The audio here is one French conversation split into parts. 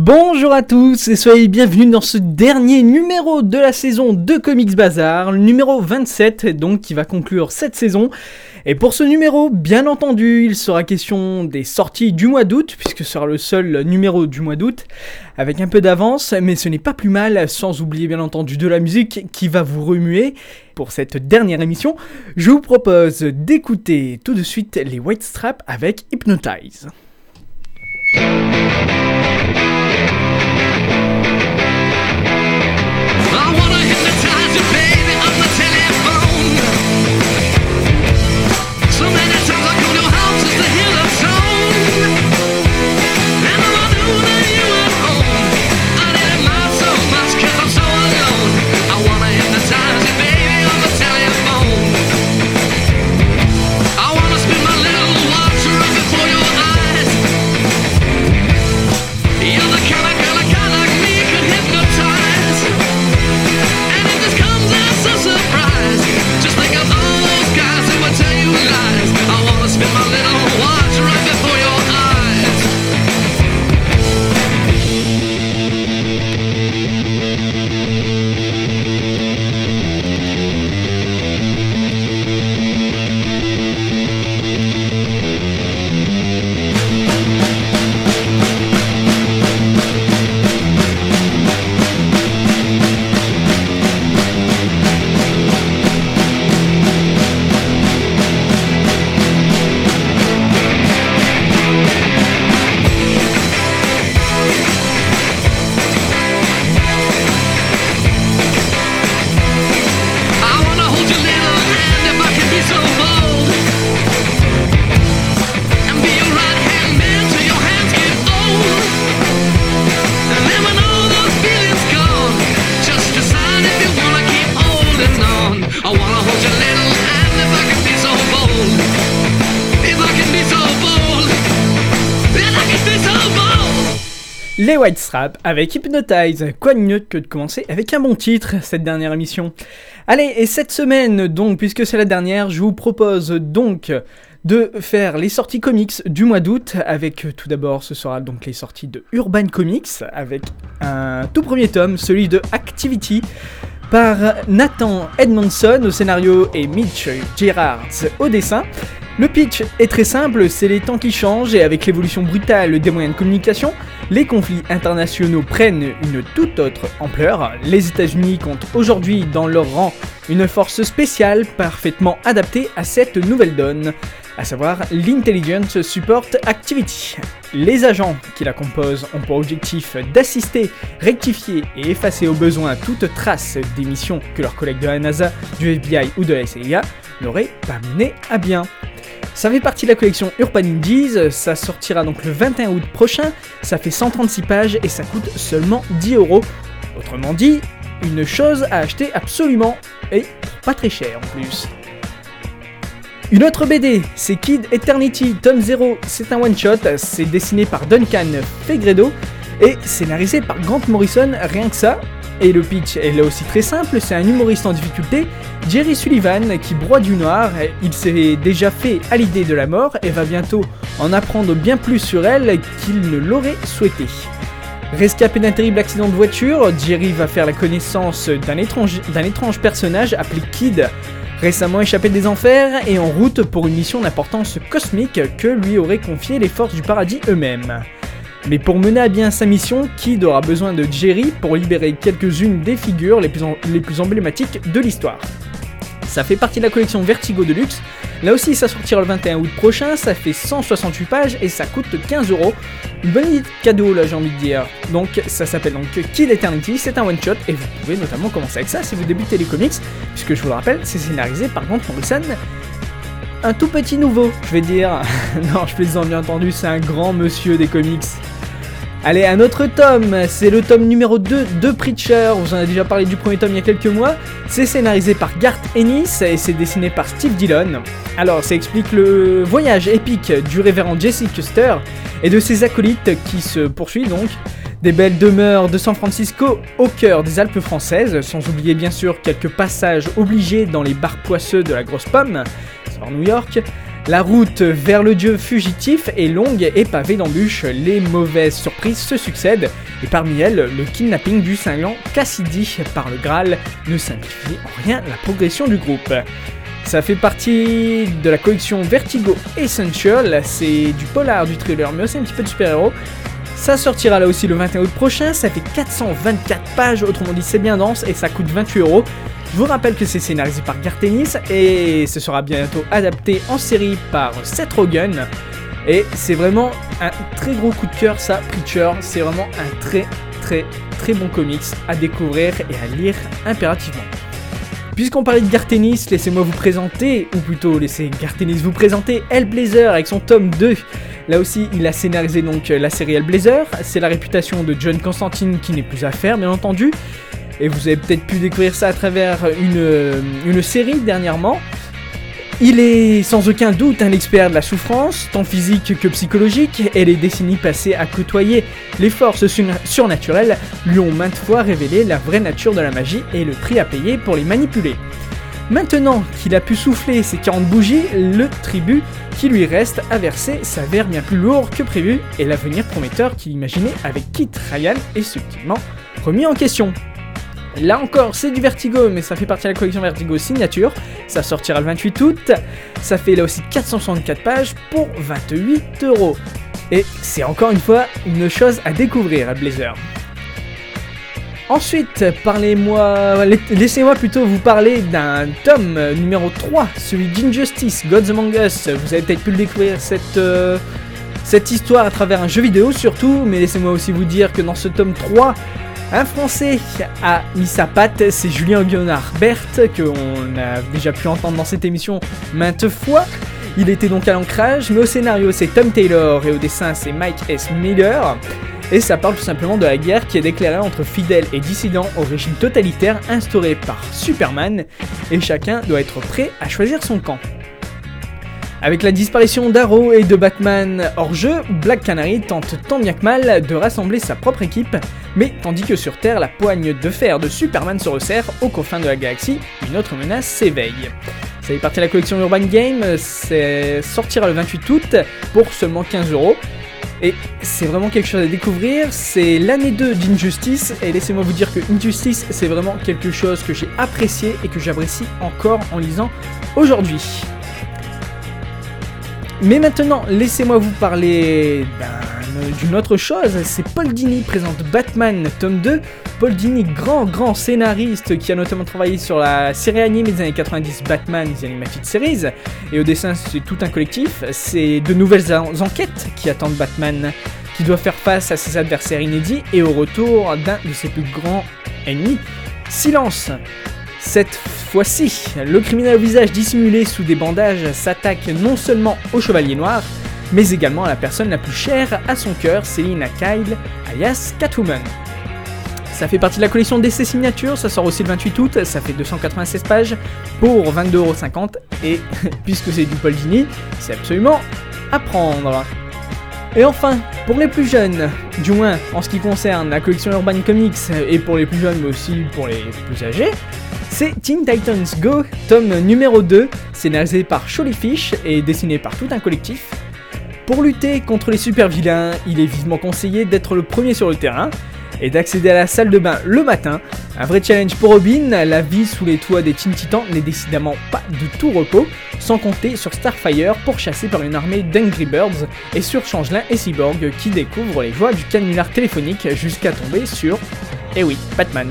Bonjour à tous et soyez bienvenus dans ce dernier numéro de la saison de Comics Bazar, le numéro 27 donc qui va conclure cette saison. Et pour ce numéro, bien entendu, il sera question des sorties du mois d'août, puisque ce sera le seul numéro du mois d'août, avec un peu d'avance, mais ce n'est pas plus mal, sans oublier bien entendu de la musique qui va vous remuer. Pour cette dernière émission, je vous propose d'écouter tout de suite les White Straps avec Hypnotize. White Straps avec Hypnotize. Quoi de mieux que de commencer avec un bon titre cette dernière émission? Allez, et cette semaine donc, puisque c'est la dernière, je vous propose donc de faire les sorties comics du mois d'août avec tout d'abord ce sera donc les sorties de Urban Comics avec un tout premier tome, celui de Activity par Nathan Edmondson au scénario et Mitch Gerards au dessin. Le pitch est très simple, c'est les temps qui changent et avec l'évolution brutale des moyens de communication, les conflits internationaux prennent une toute autre ampleur. Les États-Unis comptent aujourd'hui dans leur rang une force spéciale parfaitement adaptée à cette nouvelle donne, à savoir l'Intelligence Support Activity. Les agents qui la composent ont pour objectif d'assister, rectifier et effacer au besoin toute trace des missions que leurs collègues de la NASA, du FBI ou de la CIA n'auraient pas mené à bien. Ça fait partie de la collection Urban Indies, ça sortira donc le 21 août prochain, ça fait 136 pages et ça coûte seulement 10 euros. Autrement dit, une chose à acheter absolument et pas très cher en plus. Une autre BD, c'est Kid Eternity, tome 0, c'est un one-shot, c'est dessiné par Duncan Fegredo et scénarisé par Grant Morrison, rien que ça. Et le pitch est là aussi très simple, c'est un humoriste en difficulté, Jerry Sullivan, qui broie du noir, il s'est déjà fait à l'idée de la mort et va bientôt en apprendre bien plus sur elle qu'il ne l'aurait souhaité. Rescapé d'un terrible accident de voiture, Jerry va faire la connaissance d'un étrange, personnage appelé Kid, récemment échappé des enfers et en route pour une mission d'importance cosmique que lui auraient confié les forces du paradis eux-mêmes. Mais pour mener à bien sa mission, Kid aura besoin de Jerry pour libérer quelques-unes des figures les plus, emblématiques de l'histoire. Ça fait partie de la collection Vertigo Deluxe, Là aussi, ça sortira le 21 août prochain, ça fait 168 pages et ça coûte 15 euros. Une bonne idée de cadeau là, j'ai envie de dire. Donc, ça s'appelle donc Kill Eternity, c'est un one shot et vous pouvez notamment commencer avec ça si vous débutez les comics, puisque je vous le rappelle, c'est scénarisé par Grant Morrison. Un tout petit nouveau, je vais dire. non, je plaisante bien entendu, c'est un grand monsieur des comics. Allez, un autre tome, c'est le tome numéro 2 de Preacher, vous en avez déjà parlé du premier tome il y a quelques mois. C'est scénarisé par Garth Ennis et c'est dessiné par Steve Dillon. Alors, ça explique le voyage épique du révérend Jesse Custer et de ses acolytes qui se poursuit donc des belles demeures de San Francisco au cœur des Alpes françaises, sans oublier bien sûr quelques passages obligés dans les bars poisseux de la Grosse Pomme, sur New York. La route vers le dieu fugitif est longue et pavée d'embûches, les mauvaises surprises se succèdent, et parmi elles, le kidnapping du cinglant Cassidy par le Graal ne simplifie en rien la progression du groupe. Ça fait partie de la collection Vertigo Essential, c'est du polar, du thriller, mais aussi un petit peu de super-héros. Ça sortira là aussi le 21 août prochain, ça fait 424 pages, autrement dit c'est bien dense et ça coûte 28 euros. Je vous rappelle que c'est scénarisé par Garth Ennis et ce sera bientôt adapté en série par Seth Rogen. Et c'est vraiment un très gros coup de cœur ça, Preacher. C'est vraiment un très très très bon comics à découvrir et à lire impérativement. Puisqu'on parlait de Garth Ennis, laissez-moi vous présenter, ou plutôt laissez Garth Ennis vous présenter Hellblazer avec son tome 2. Là aussi, il a scénarisé donc la série Hellblazer. C'est la réputation de John Constantine qui n'est plus à faire, bien entendu. Et vous avez peut-être pu découvrir ça à travers une, une série dernièrement. Il est sans aucun doute un expert de la souffrance, tant physique que psychologique, et les décennies passées à côtoyer les forces surna- surnaturelles lui ont maintes fois révélé la vraie nature de la magie et le prix à payer pour les manipuler. Maintenant qu'il a pu souffler ses 40 bougies, le tribut qui lui reste à verser s'avère bien plus lourd que prévu, et l'avenir prometteur qu'il imaginait avec Kit Ryan est subtilement remis en question. Là encore, c'est du Vertigo, mais ça fait partie de la collection Vertigo Signature. Ça sortira le 28 août. Ça fait là aussi 464 pages pour 28 euros. Et c'est encore une fois une chose à découvrir à Blazer. Ensuite, parlez-moi, laissez-moi plutôt vous parler d'un tome numéro 3, celui d'Injustice, Gods Among Us. Vous avez peut-être pu le découvrir cette, euh, cette histoire à travers un jeu vidéo surtout, mais laissez-moi aussi vous dire que dans ce tome 3, un Français a mis sa patte, c'est Julien Guionard Berthe, qu'on a déjà pu entendre dans cette émission maintes fois. Il était donc à l'ancrage, mais au scénario c'est Tom Taylor et au dessin c'est Mike S. Miller. Et ça parle tout simplement de la guerre qui est déclarée entre fidèles et dissidents au régime totalitaire instauré par Superman, et chacun doit être prêt à choisir son camp. Avec la disparition d'Arrow et de Batman hors jeu, Black Canary tente tant bien que mal de rassembler sa propre équipe, mais tandis que sur Terre, la poigne de fer de Superman se resserre aux confins de la galaxie, une autre menace s'éveille. Ça fait partie de la collection Urban Game, c'est sortira le 28 août pour seulement 15 euros. Et c'est vraiment quelque chose à découvrir, c'est l'année 2 d'Injustice, et laissez-moi vous dire que Injustice, c'est vraiment quelque chose que j'ai apprécié et que j'apprécie encore en lisant aujourd'hui. Mais maintenant, laissez-moi vous parler d'un- d'une autre chose. C'est Paul Dini présente Batman tome 2. Paul Dini, grand, grand scénariste qui a notamment travaillé sur la série animée des années 90 Batman The Animated Series. Et au dessin, c'est tout un collectif. C'est de nouvelles en- enquêtes qui attendent Batman, qui doit faire face à ses adversaires inédits et au retour d'un de ses plus grands ennemis. Silence cette fois-ci, le criminel au visage dissimulé sous des bandages s'attaque non seulement au Chevalier Noir, mais également à la personne la plus chère à son cœur, Selina Kyle, alias Catwoman. Ça fait partie de la collection DC Signature, ça sort aussi le 28 août, ça fait 296 pages pour 22,50€ et puisque c'est du Paul Dini, c'est absolument à prendre. Et enfin, pour les plus jeunes, du moins en ce qui concerne la collection Urban Comics et pour les plus jeunes mais aussi pour les plus âgés, c'est Teen Titans Go, tome numéro 2, scénarisé par Sholly Fish et dessiné par tout un collectif. Pour lutter contre les super vilains, il est vivement conseillé d'être le premier sur le terrain et d'accéder à la salle de bain le matin. Un vrai challenge pour Robin, la vie sous les toits des Teen Titans n'est décidément pas de tout repos, sans compter sur Starfire pourchassé par une armée d'Angry Birds et sur Changelin et Cyborg qui découvrent les joies du canular téléphonique jusqu'à tomber sur, eh oui, Batman.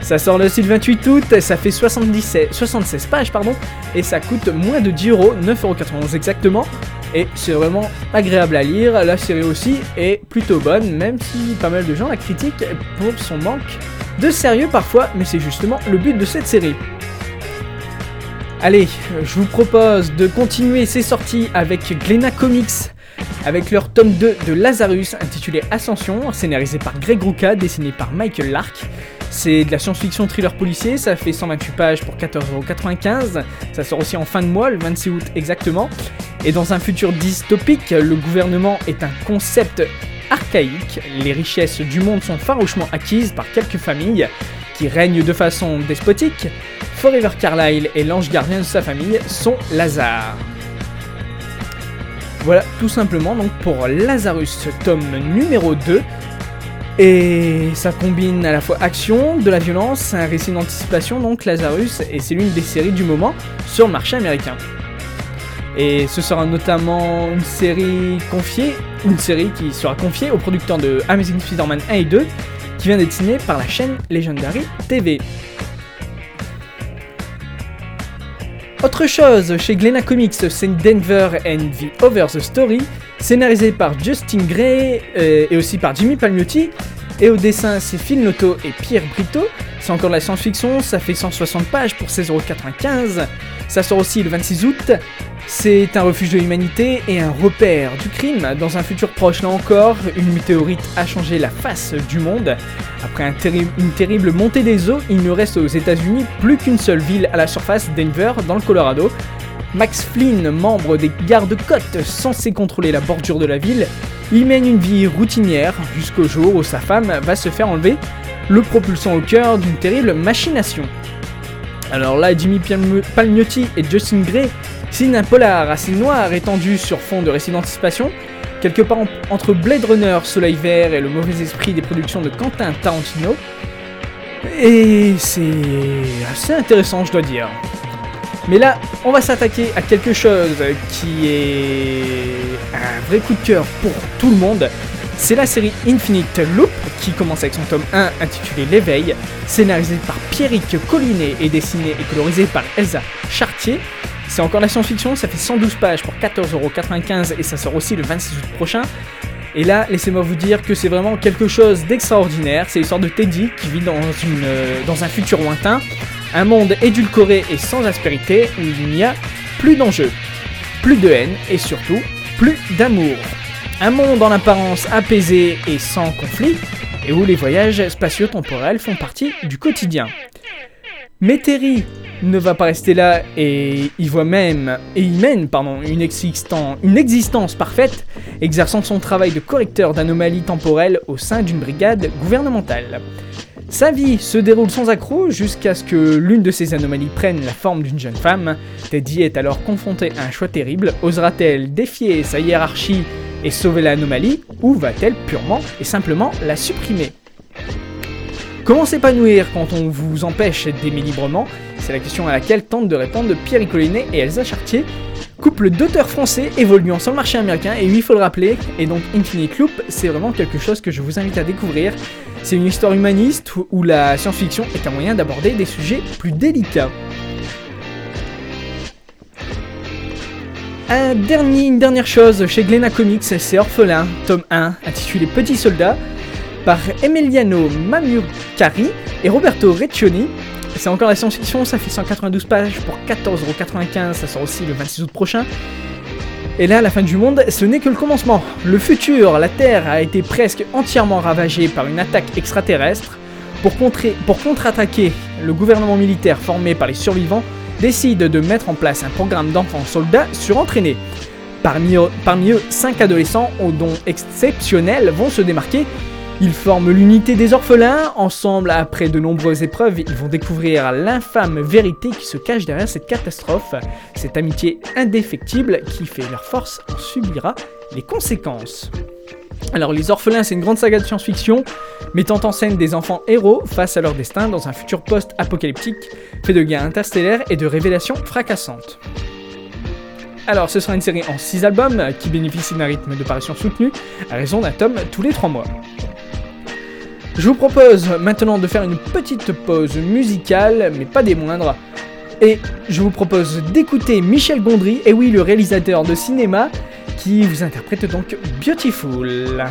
Ça sort le 6 28 août, ça fait 77, 76 pages, pardon, et ça coûte moins de 10 euros, 9,91€ exactement. Et c'est vraiment agréable à lire. La série aussi est plutôt bonne, même si pas mal de gens la critiquent pour son manque de sérieux parfois, mais c'est justement le but de cette série. Allez, je vous propose de continuer ces sorties avec Glena Comics, avec leur tome 2 de Lazarus intitulé Ascension, scénarisé par Greg Rucka, dessiné par Michael Lark. C'est de la science-fiction thriller policier, ça fait 128 pages pour 14,95€. Ça sort aussi en fin de mois, le 26 août exactement. Et dans un futur dystopique, le gouvernement est un concept archaïque. Les richesses du monde sont farouchement acquises par quelques familles qui règnent de façon despotique. Forever Carlyle et l'ange gardien de sa famille sont Lazare. Voilà, tout simplement donc pour Lazarus, tome numéro 2. Et ça combine à la fois action, de la violence, un récit d'anticipation, donc Lazarus, et c'est l'une des séries du moment sur le marché américain. Et ce sera notamment une série confiée, une série qui sera confiée au producteur de Amazing Spider-Man 1 et 2, qui vient d'être signé par la chaîne Legendary TV. Autre chose, chez Glena Comics, c'est Denver and the Over the Story, scénarisé par Justin Gray euh, et aussi par Jimmy Palmiotti. Et au dessin, c'est Phil Noto et Pierre Brito. C'est encore de la science-fiction, ça fait 160 pages pour 16,95€. Ça sort aussi le 26 août. C'est un refuge de l'humanité et un repère du crime. Dans un futur proche, là encore, une météorite a changé la face du monde. Après une terrible montée des eaux, il ne reste aux États-Unis plus qu'une seule ville à la surface, Denver, dans le Colorado. Max Flynn, membre des gardes-côtes censés contrôler la bordure de la ville, il mène une vie routinière jusqu'au jour où sa femme va se faire enlever, le propulsant au cœur d'une terrible machination. Alors là, Jimmy Palm- Palmiotti et Justin Gray signent un polar assez noir étendu sur fond de récits d'anticipation, quelque part en- entre Blade Runner, Soleil Vert et le mauvais esprit des productions de Quentin Tarantino. Et c'est assez intéressant, je dois dire. Mais là, on va s'attaquer à quelque chose qui est un vrai coup de cœur pour tout le monde. C'est la série Infinite Loop qui commence avec son tome 1 intitulé L'éveil, scénarisé par Pierrick Collinet et dessiné et colorisé par Elsa Chartier. C'est encore la science-fiction, ça fait 112 pages pour 14,95€ et ça sort aussi le 26 août prochain. Et là, laissez-moi vous dire que c'est vraiment quelque chose d'extraordinaire. C'est l'histoire de Teddy qui vit dans, une, euh, dans un futur lointain, un monde édulcoré et sans aspérité où il n'y a plus d'enjeux, plus de haine et surtout plus d'amour. Un monde en apparence apaisé et sans conflit, et où les voyages spatio-temporels font partie du quotidien. Mais Terry ne va pas rester là et il voit même et il mène pardon une, existan- une existence parfaite, exerçant son travail de correcteur d'anomalies temporelles au sein d'une brigade gouvernementale. Sa vie se déroule sans accroc jusqu'à ce que l'une de ces anomalies prenne la forme d'une jeune femme. Teddy est alors confronté à un choix terrible. Osera-t-elle défier sa hiérarchie et sauver l'anomalie ou va-t-elle purement et simplement la supprimer? Comment s'épanouir quand on vous empêche d'aimer librement? C'est la question à laquelle tentent de répondre Pierre Collinet et Elsa Chartier, couple d'auteurs français évoluant sur le marché américain. Et oui, il faut le rappeler, et donc Infinite Loop, c'est vraiment quelque chose que je vous invite à découvrir. C'est une histoire humaniste où- où la science-fiction est un moyen d'aborder des sujets plus délicats. Un dernier, une dernière chose chez Glena Comics, c'est Orphelin, tome 1, intitulé Petit Soldat, par Emiliano Mamukari et Roberto Reccioni. C'est encore la science-fiction, ça fait 192 pages pour 14,95€, ça sort aussi le 26 août prochain. Et là, la fin du monde, ce n'est que le commencement. Le futur, la Terre a été presque entièrement ravagée par une attaque extraterrestre. Pour contre-attaquer, le gouvernement militaire formé par les survivants décide de mettre en place un programme d'enfants soldats surentraînés. Parmi eux, parmi eux, 5 adolescents aux dons exceptionnels vont se démarquer. Ils forment l'unité des orphelins. Ensemble, après de nombreuses épreuves, ils vont découvrir l'infâme vérité qui se cache derrière cette catastrophe. Cette amitié indéfectible qui fait leur force en subira les conséquences. Alors, Les Orphelins, c'est une grande saga de science-fiction mettant en scène des enfants héros face à leur destin dans un futur post-apocalyptique fait de guerres interstellaires et de révélations fracassantes. Alors, ce sera une série en 6 albums qui bénéficie d'un rythme de parution soutenu à raison d'un tome tous les 3 mois. Je vous propose maintenant de faire une petite pause musicale, mais pas des moindres. Et je vous propose d'écouter Michel Gondry, et oui, le réalisateur de cinéma, qui vous interprète donc Beautiful.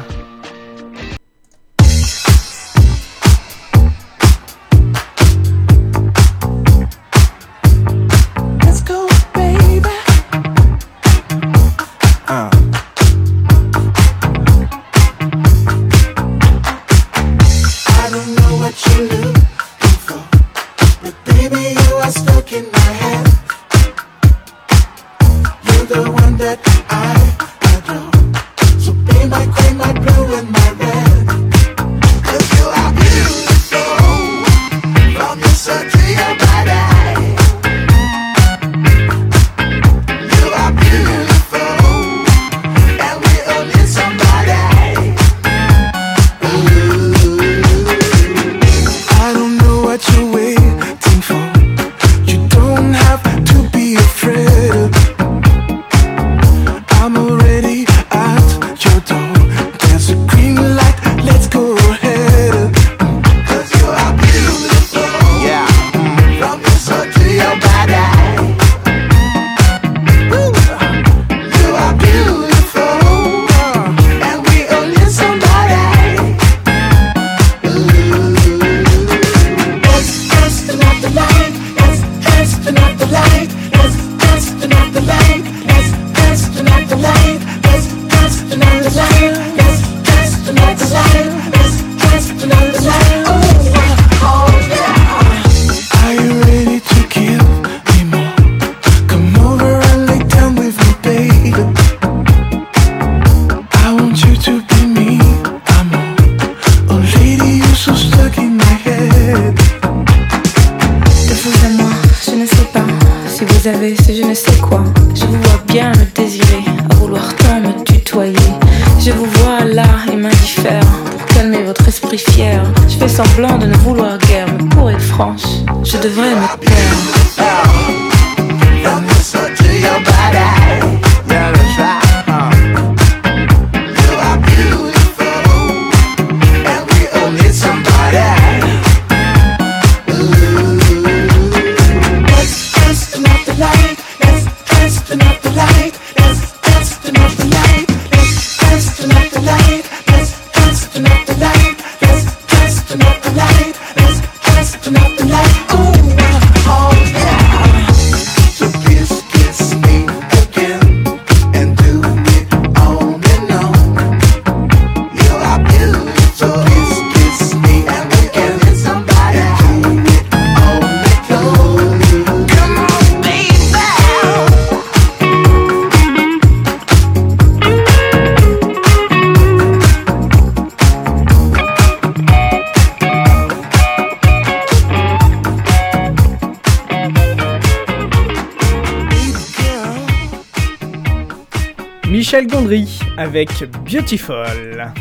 Michel Gondry avec Beautiful.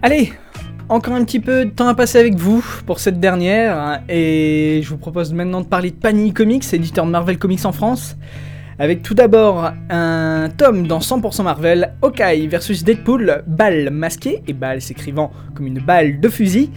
Allez, encore un petit peu de temps à passer avec vous pour cette dernière, hein, et je vous propose maintenant de parler de Panini Comics, éditeur de Marvel Comics en France, avec tout d'abord un tome dans 100% Marvel, Hawkeye versus Deadpool, balle masquée, et balle s'écrivant comme une balle de fusil.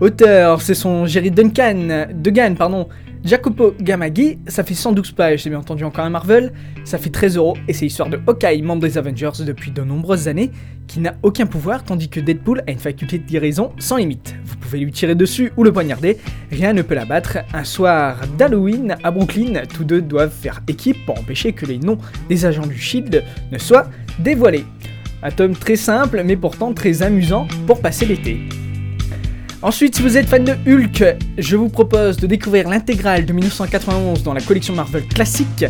Auteur, c'est son Jerry Duncan, Degan, pardon, Jacopo Gamagi, ça fait 112 pages, c'est bien entendu encore un Marvel, ça fait 13 euros et c'est l'histoire de Hawkeye, membre des Avengers depuis de nombreuses années, qui n'a aucun pouvoir tandis que Deadpool a une faculté de guérison sans limite. Vous pouvez lui tirer dessus ou le poignarder, rien ne peut l'abattre. Un soir d'Halloween à Brooklyn, tous deux doivent faire équipe pour empêcher que les noms des agents du Shield ne soient dévoilés. Un tome très simple mais pourtant très amusant pour passer l'été. Ensuite, si vous êtes fan de Hulk, je vous propose de découvrir l'intégrale de 1991 dans la collection Marvel classique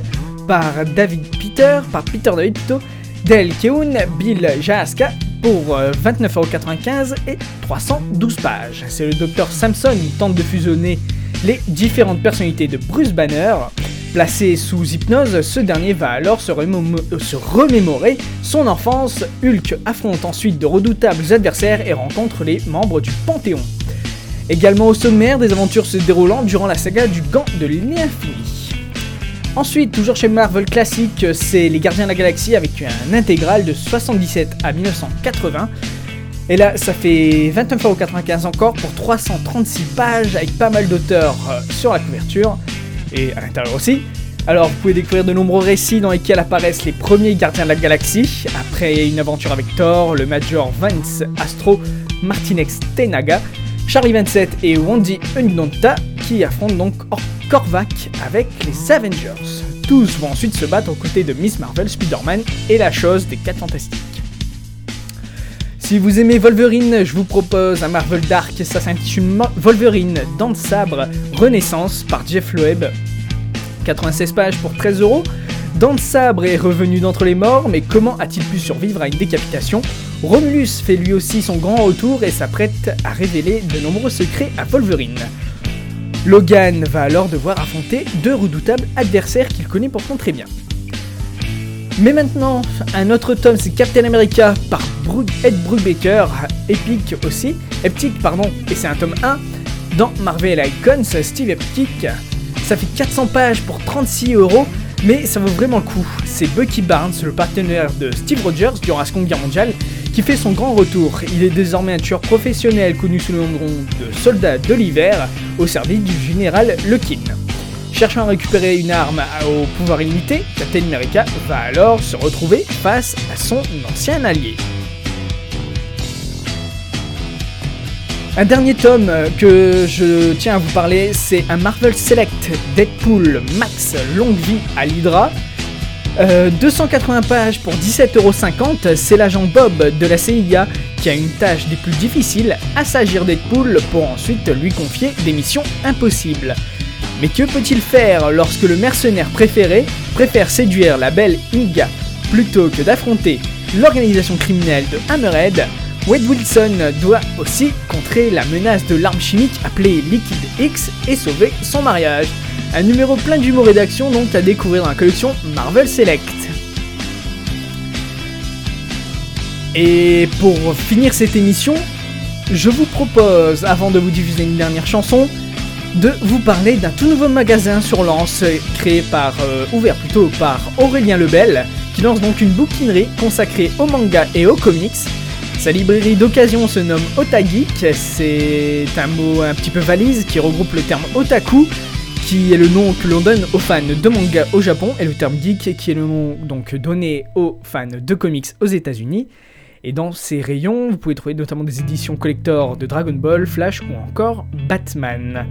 par David Peter, par Peter David plutôt, Del Keown, Bill Jahaska pour euh, 29,95€ et 312 pages. C'est le docteur Samson qui tente de fusionner les différentes personnalités de Bruce Banner. Placé sous hypnose, ce dernier va alors se, euh, se remémorer son enfance. Hulk affronte ensuite de redoutables adversaires et rencontre les membres du Panthéon. Également au sommaire, des aventures se déroulant durant la saga du Gant de l'Infini. Ensuite, toujours chez Marvel Classic, c'est Les Gardiens de la Galaxie avec un intégral de 77 à 1980. Et là, ça fait 29,95€ encore pour 336 pages avec pas mal d'auteurs euh, sur la couverture et à l'intérieur aussi. Alors, vous pouvez découvrir de nombreux récits dans lesquels apparaissent les premiers gardiens de la galaxie, après une aventure avec Thor, le Major Vance Astro, Martinex Tenaga, Charlie 27 et Wandy Undonta qui affrontent donc Or- Korvac avec les Avengers. Tous vont ensuite se battre aux côtés de Miss Marvel, Spider-Man et la chose des 4 Fantastiques. Si vous aimez Wolverine, je vous propose un Marvel Dark, ça s'intitule Wolverine Dents de Sabre Renaissance par Jeff Loeb. 96 pages pour 13 euros. Dents de Sabre est revenu d'entre les morts, mais comment a-t-il pu survivre à une décapitation? Romulus fait lui aussi son grand retour et s'apprête à révéler de nombreux secrets à Wolverine. Logan va alors devoir affronter deux redoutables adversaires qu'il connaît pourtant très bien. Mais maintenant, un autre tome, c'est Captain America par Ed Brubaker, épique aussi, Eptic pardon, et c'est un tome 1 dans Marvel Icons, Steve Eptic. Ça fait 400 pages pour 36 euros, mais ça vaut vraiment le coup. C'est Bucky Barnes, le partenaire de Steve Rogers durant la Seconde Guerre mondiale, qui fait son grand retour. Il est désormais un tueur professionnel connu sous le nom de soldat de l'hiver au service du général Lekin. Cherchant à récupérer une arme au pouvoir illimité, Captain America va alors se retrouver face à son ancien allié. Un dernier tome que je tiens à vous parler, c'est un Marvel Select Deadpool Max Longue Vie à l'Hydra. Euh, 280 pages pour 17,50€, c'est l'agent Bob de la CIA qui a une tâche des plus difficiles, assagir Deadpool pour ensuite lui confier des missions impossibles. Mais que peut-il faire lorsque le mercenaire préféré préfère séduire la belle Inga plutôt que d'affronter l'organisation criminelle de Hammerhead Wade Wilson doit aussi contrer la menace de l'arme chimique appelée Liquid X et sauver son mariage. Un numéro plein d'humour et d'action donc à découvrir dans la collection Marvel Select. Et pour finir cette émission, je vous propose, avant de vous diffuser une dernière chanson, de vous parler d'un tout nouveau magasin sur Lens, créé par, euh, ouvert plutôt par Aurélien Lebel, qui lance donc une bouquinerie consacrée au manga et aux comics. Sa librairie d'occasion se nomme Otageek, c'est un mot un petit peu valise qui regroupe le terme otaku, qui est le nom que l'on donne aux fans de manga au Japon, et le terme geek qui est le nom donc donné aux fans de comics aux États-Unis. Et dans ces rayons, vous pouvez trouver notamment des éditions collector de Dragon Ball, Flash ou encore Batman.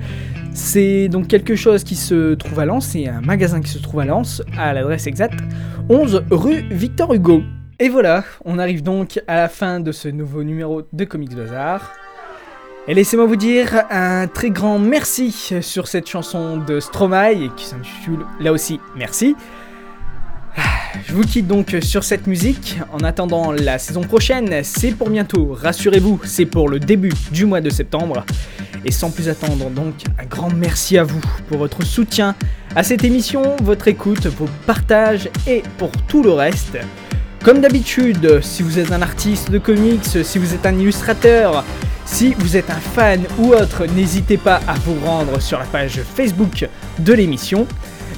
C'est donc quelque chose qui se trouve à Lens, c'est un magasin qui se trouve à Lens, à l'adresse exacte 11 rue Victor Hugo. Et voilà, on arrive donc à la fin de ce nouveau numéro de Comics Bazar. Et laissez-moi vous dire un très grand merci sur cette chanson de Stromae, qui s'intitule là aussi Merci. Je vous quitte donc sur cette musique. En attendant la saison prochaine, c'est pour bientôt. Rassurez-vous, c'est pour le début du mois de septembre. Et sans plus attendre, donc, un grand merci à vous pour votre soutien à cette émission, votre écoute, vos partages et pour tout le reste. Comme d'habitude, si vous êtes un artiste de comics, si vous êtes un illustrateur, si vous êtes un fan ou autre, n'hésitez pas à vous rendre sur la page Facebook de l'émission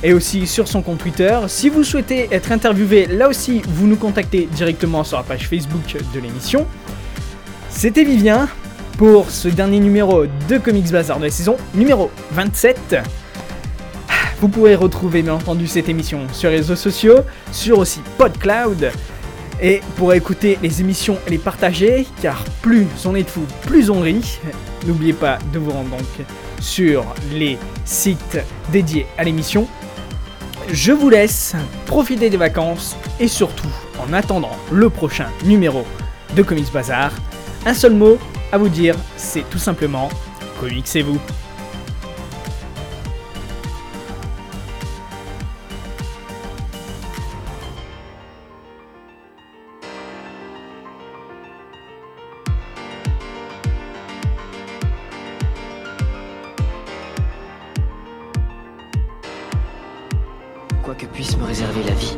et aussi sur son compte Twitter. Si vous souhaitez être interviewé, là aussi, vous nous contactez directement sur la page Facebook de l'émission. C'était Vivien pour ce dernier numéro de Comics Bazar de la saison numéro 27. Vous pourrez retrouver bien entendu cette émission sur les réseaux sociaux, sur aussi PodCloud. Et pour écouter les émissions et les partager, car plus on est de fous, plus on rit. N'oubliez pas de vous rendre donc sur les sites dédiés à l'émission. Je vous laisse profiter des vacances et surtout, en attendant le prochain numéro de Comics Bazar, un seul mot à vous dire, c'est tout simplement comics que puisse me réserver la vie,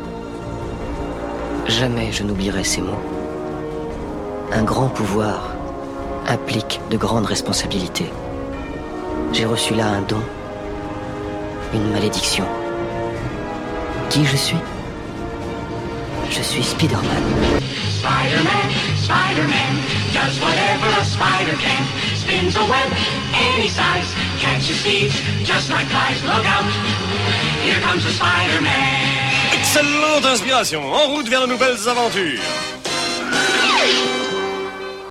jamais je n'oublierai ces mots. Un grand pouvoir implique de grandes responsabilités. J'ai reçu là un don, une malédiction. Qui je suis? Je suis Spider-Man. Spider-Man, Spider-Man, does whatever a spider can. Spins a web any size, catches thieves just like flies. Look out, here comes the Spider-Man. Excellente inspiration, en route vers de nouvelles aventures.